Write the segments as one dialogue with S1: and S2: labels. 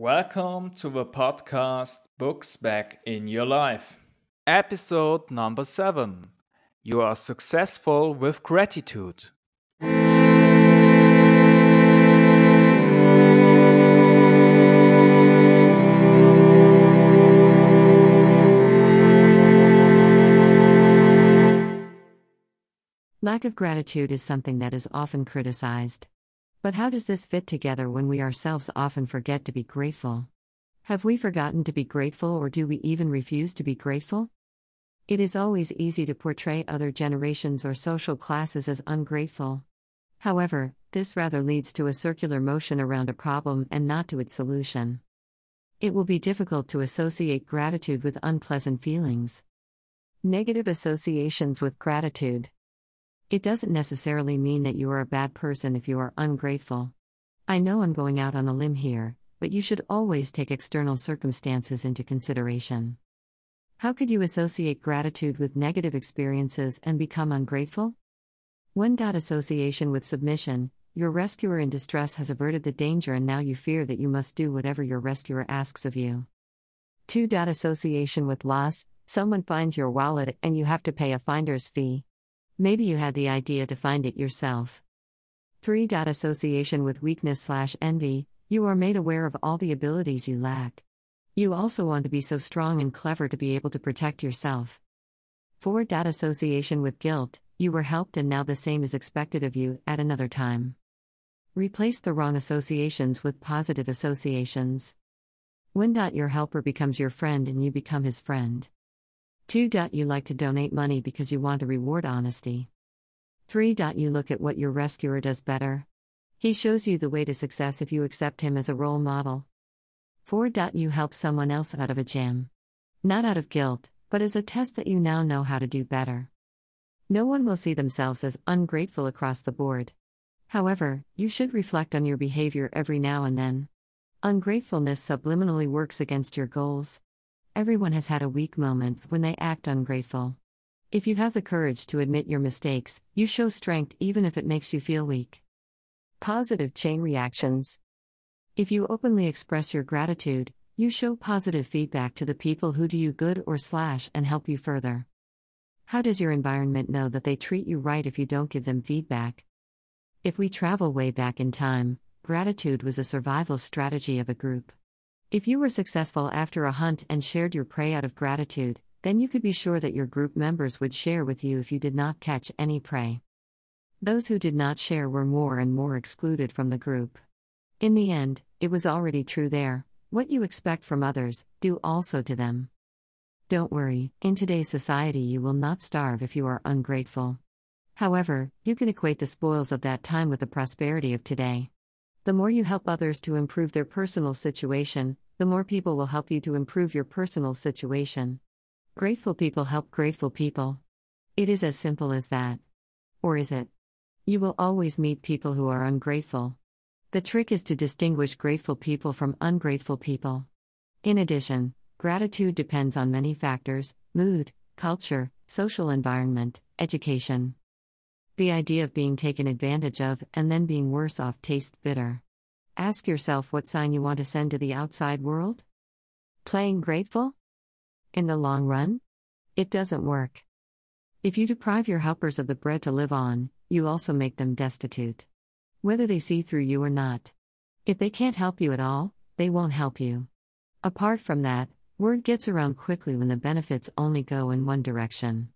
S1: Welcome to the podcast Books Back in Your Life. Episode number 7 You are successful with gratitude.
S2: Lack of gratitude is something that is often criticized. But how does this fit together when we ourselves often forget to be grateful? Have we forgotten to be grateful or do we even refuse to be grateful? It is always easy to portray other generations or social classes as ungrateful. However, this rather leads to a circular motion around a problem and not to its solution. It will be difficult to associate gratitude with unpleasant feelings. Negative associations with gratitude. It doesn't necessarily mean that you are a bad person if you are ungrateful. I know I'm going out on a limb here, but you should always take external circumstances into consideration. How could you associate gratitude with negative experiences and become ungrateful? 1. dot Association with submission Your rescuer in distress has averted the danger and now you fear that you must do whatever your rescuer asks of you. 2. Association with loss Someone finds your wallet and you have to pay a finder's fee. Maybe you had the idea to find it yourself. 3. Association with weakness slash envy You are made aware of all the abilities you lack. You also want to be so strong and clever to be able to protect yourself. 4. Association with guilt You were helped and now the same is expected of you at another time. Replace the wrong associations with positive associations. When your helper becomes your friend and you become his friend. 2. You like to donate money because you want to reward honesty. 3. You look at what your rescuer does better. He shows you the way to success if you accept him as a role model. 4. You help someone else out of a jam. Not out of guilt, but as a test that you now know how to do better. No one will see themselves as ungrateful across the board. However, you should reflect on your behavior every now and then. Ungratefulness subliminally works against your goals. Everyone has had a weak moment when they act ungrateful. If you have the courage to admit your mistakes, you show strength even if it makes you feel weak. Positive chain reactions. If you openly express your gratitude, you show positive feedback to the people who do you good or slash and help you further. How does your environment know that they treat you right if you don't give them feedback? If we travel way back in time, gratitude was a survival strategy of a group. If you were successful after a hunt and shared your prey out of gratitude, then you could be sure that your group members would share with you if you did not catch any prey. Those who did not share were more and more excluded from the group. In the end, it was already true there what you expect from others, do also to them. Don't worry, in today's society, you will not starve if you are ungrateful. However, you can equate the spoils of that time with the prosperity of today. The more you help others to improve their personal situation, the more people will help you to improve your personal situation. Grateful people help grateful people. It is as simple as that. Or is it? You will always meet people who are ungrateful. The trick is to distinguish grateful people from ungrateful people. In addition, gratitude depends on many factors mood, culture, social environment, education. The idea of being taken advantage of and then being worse off tastes bitter. Ask yourself what sign you want to send to the outside world? Playing grateful? In the long run? It doesn't work. If you deprive your helpers of the bread to live on, you also make them destitute. Whether they see through you or not. If they can't help you at all, they won't help you. Apart from that, word gets around quickly when the benefits only go in one direction.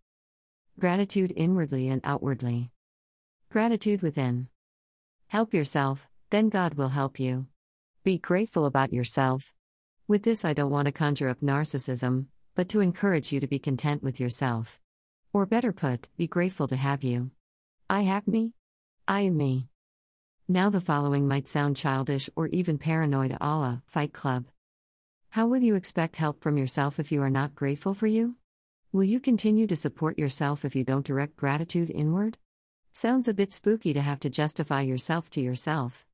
S2: Gratitude inwardly and outwardly. Gratitude within. Help yourself, then God will help you. Be grateful about yourself. With this, I don't want to conjure up narcissism, but to encourage you to be content with yourself. Or better put, be grateful to have you. I have me. I am me. Now, the following might sound childish or even paranoid a la Fight Club. How will you expect help from yourself if you are not grateful for you? Will you continue to support yourself if you don't direct gratitude inward? Sounds a bit spooky to have to justify yourself to yourself.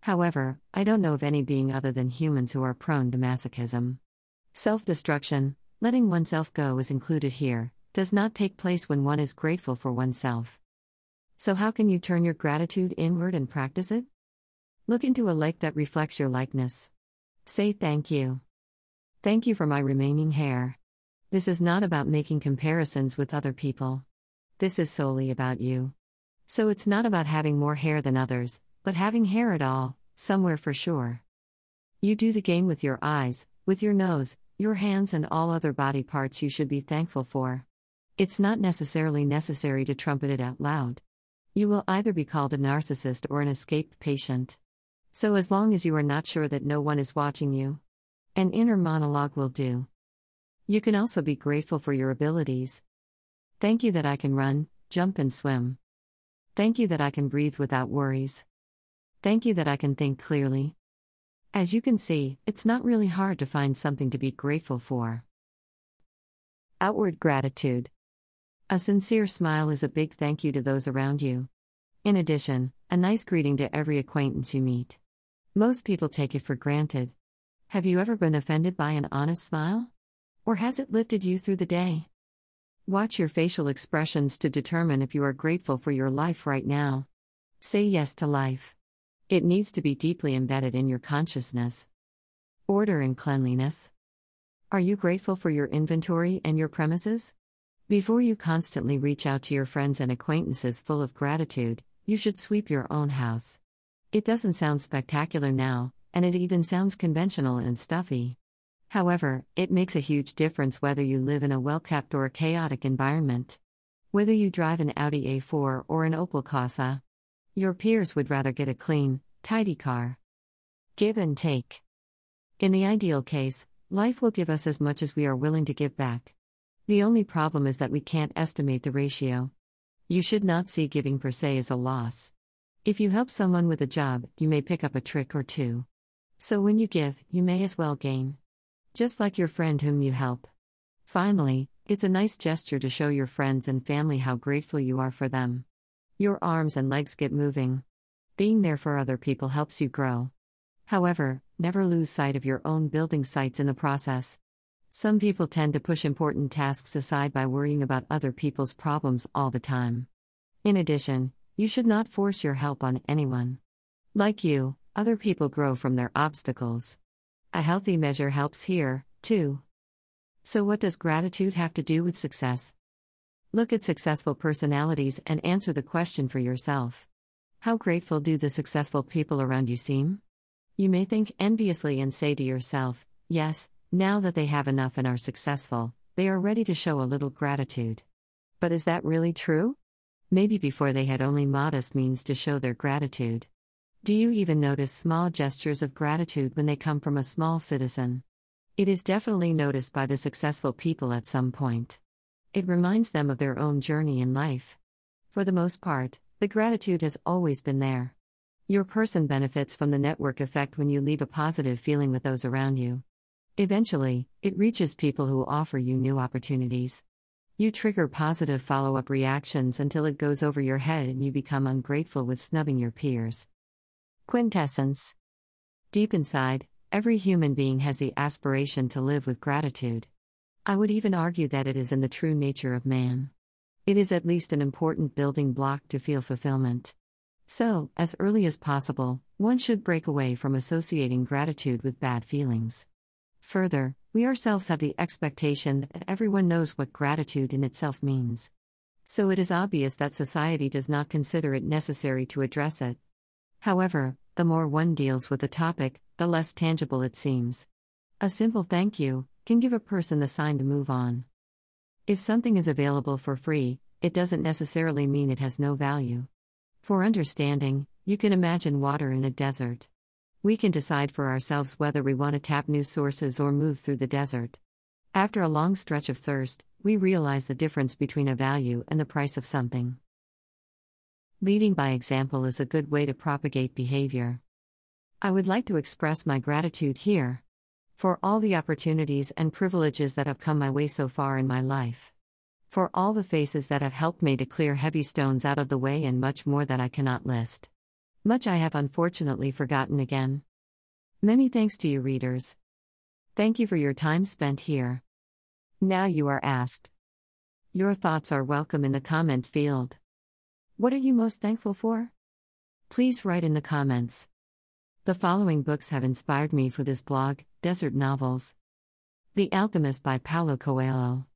S2: However, I don't know of any being other than humans who are prone to masochism. Self destruction, letting oneself go is included here, does not take place when one is grateful for oneself. So, how can you turn your gratitude inward and practice it? Look into a lake that reflects your likeness. Say thank you. Thank you for my remaining hair. This is not about making comparisons with other people. This is solely about you. So it's not about having more hair than others, but having hair at all, somewhere for sure. You do the game with your eyes, with your nose, your hands, and all other body parts you should be thankful for. It's not necessarily necessary to trumpet it out loud. You will either be called a narcissist or an escaped patient. So, as long as you are not sure that no one is watching you, an inner monologue will do. You can also be grateful for your abilities. Thank you that I can run, jump, and swim. Thank you that I can breathe without worries. Thank you that I can think clearly. As you can see, it's not really hard to find something to be grateful for. Outward gratitude. A sincere smile is a big thank you to those around you. In addition, a nice greeting to every acquaintance you meet. Most people take it for granted. Have you ever been offended by an honest smile? Or has it lifted you through the day? Watch your facial expressions to determine if you are grateful for your life right now. Say yes to life. It needs to be deeply embedded in your consciousness. Order and cleanliness. Are you grateful for your inventory and your premises? Before you constantly reach out to your friends and acquaintances full of gratitude, you should sweep your own house. It doesn't sound spectacular now, and it even sounds conventional and stuffy. However, it makes a huge difference whether you live in a well kept or a chaotic environment. Whether you drive an Audi A4 or an Opel Corsa, your peers would rather get a clean, tidy car. Give and take. In the ideal case, life will give us as much as we are willing to give back. The only problem is that we can't estimate the ratio. You should not see giving per se as a loss. If you help someone with a job, you may pick up a trick or two. So when you give, you may as well gain. Just like your friend whom you help. Finally, it's a nice gesture to show your friends and family how grateful you are for them. Your arms and legs get moving. Being there for other people helps you grow. However, never lose sight of your own building sites in the process. Some people tend to push important tasks aside by worrying about other people's problems all the time. In addition, you should not force your help on anyone. Like you, other people grow from their obstacles. A healthy measure helps here, too. So, what does gratitude have to do with success? Look at successful personalities and answer the question for yourself. How grateful do the successful people around you seem? You may think enviously and say to yourself, Yes, now that they have enough and are successful, they are ready to show a little gratitude. But is that really true? Maybe before they had only modest means to show their gratitude. Do you even notice small gestures of gratitude when they come from a small citizen? It is definitely noticed by the successful people at some point. It reminds them of their own journey in life. For the most part, the gratitude has always been there. Your person benefits from the network effect when you leave a positive feeling with those around you. Eventually, it reaches people who offer you new opportunities. You trigger positive follow up reactions until it goes over your head and you become ungrateful with snubbing your peers. Quintessence Deep inside, every human being has the aspiration to live with gratitude. I would even argue that it is in the true nature of man. It is at least an important building block to feel fulfillment. So, as early as possible, one should break away from associating gratitude with bad feelings. Further, we ourselves have the expectation that everyone knows what gratitude in itself means. So it is obvious that society does not consider it necessary to address it. However, the more one deals with the topic, the less tangible it seems. A simple thank you can give a person the sign to move on. If something is available for free, it doesn't necessarily mean it has no value. For understanding, you can imagine water in a desert. We can decide for ourselves whether we want to tap new sources or move through the desert. After a long stretch of thirst, we realize the difference between a value and the price of something. Leading by example is a good way to propagate behavior. I would like to express my gratitude here for all the opportunities and privileges that have come my way so far in my life. For all the faces that have helped me to clear heavy stones out of the way, and much more that I cannot list. Much I have unfortunately forgotten again. Many thanks to you, readers. Thank you for your time spent here. Now you are asked. Your thoughts are welcome in the comment field. What are you most thankful for? Please write in the comments. The following books have inspired me for this blog Desert Novels The Alchemist by Paulo Coelho,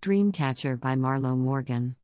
S2: Dreamcatcher by Marlo Morgan.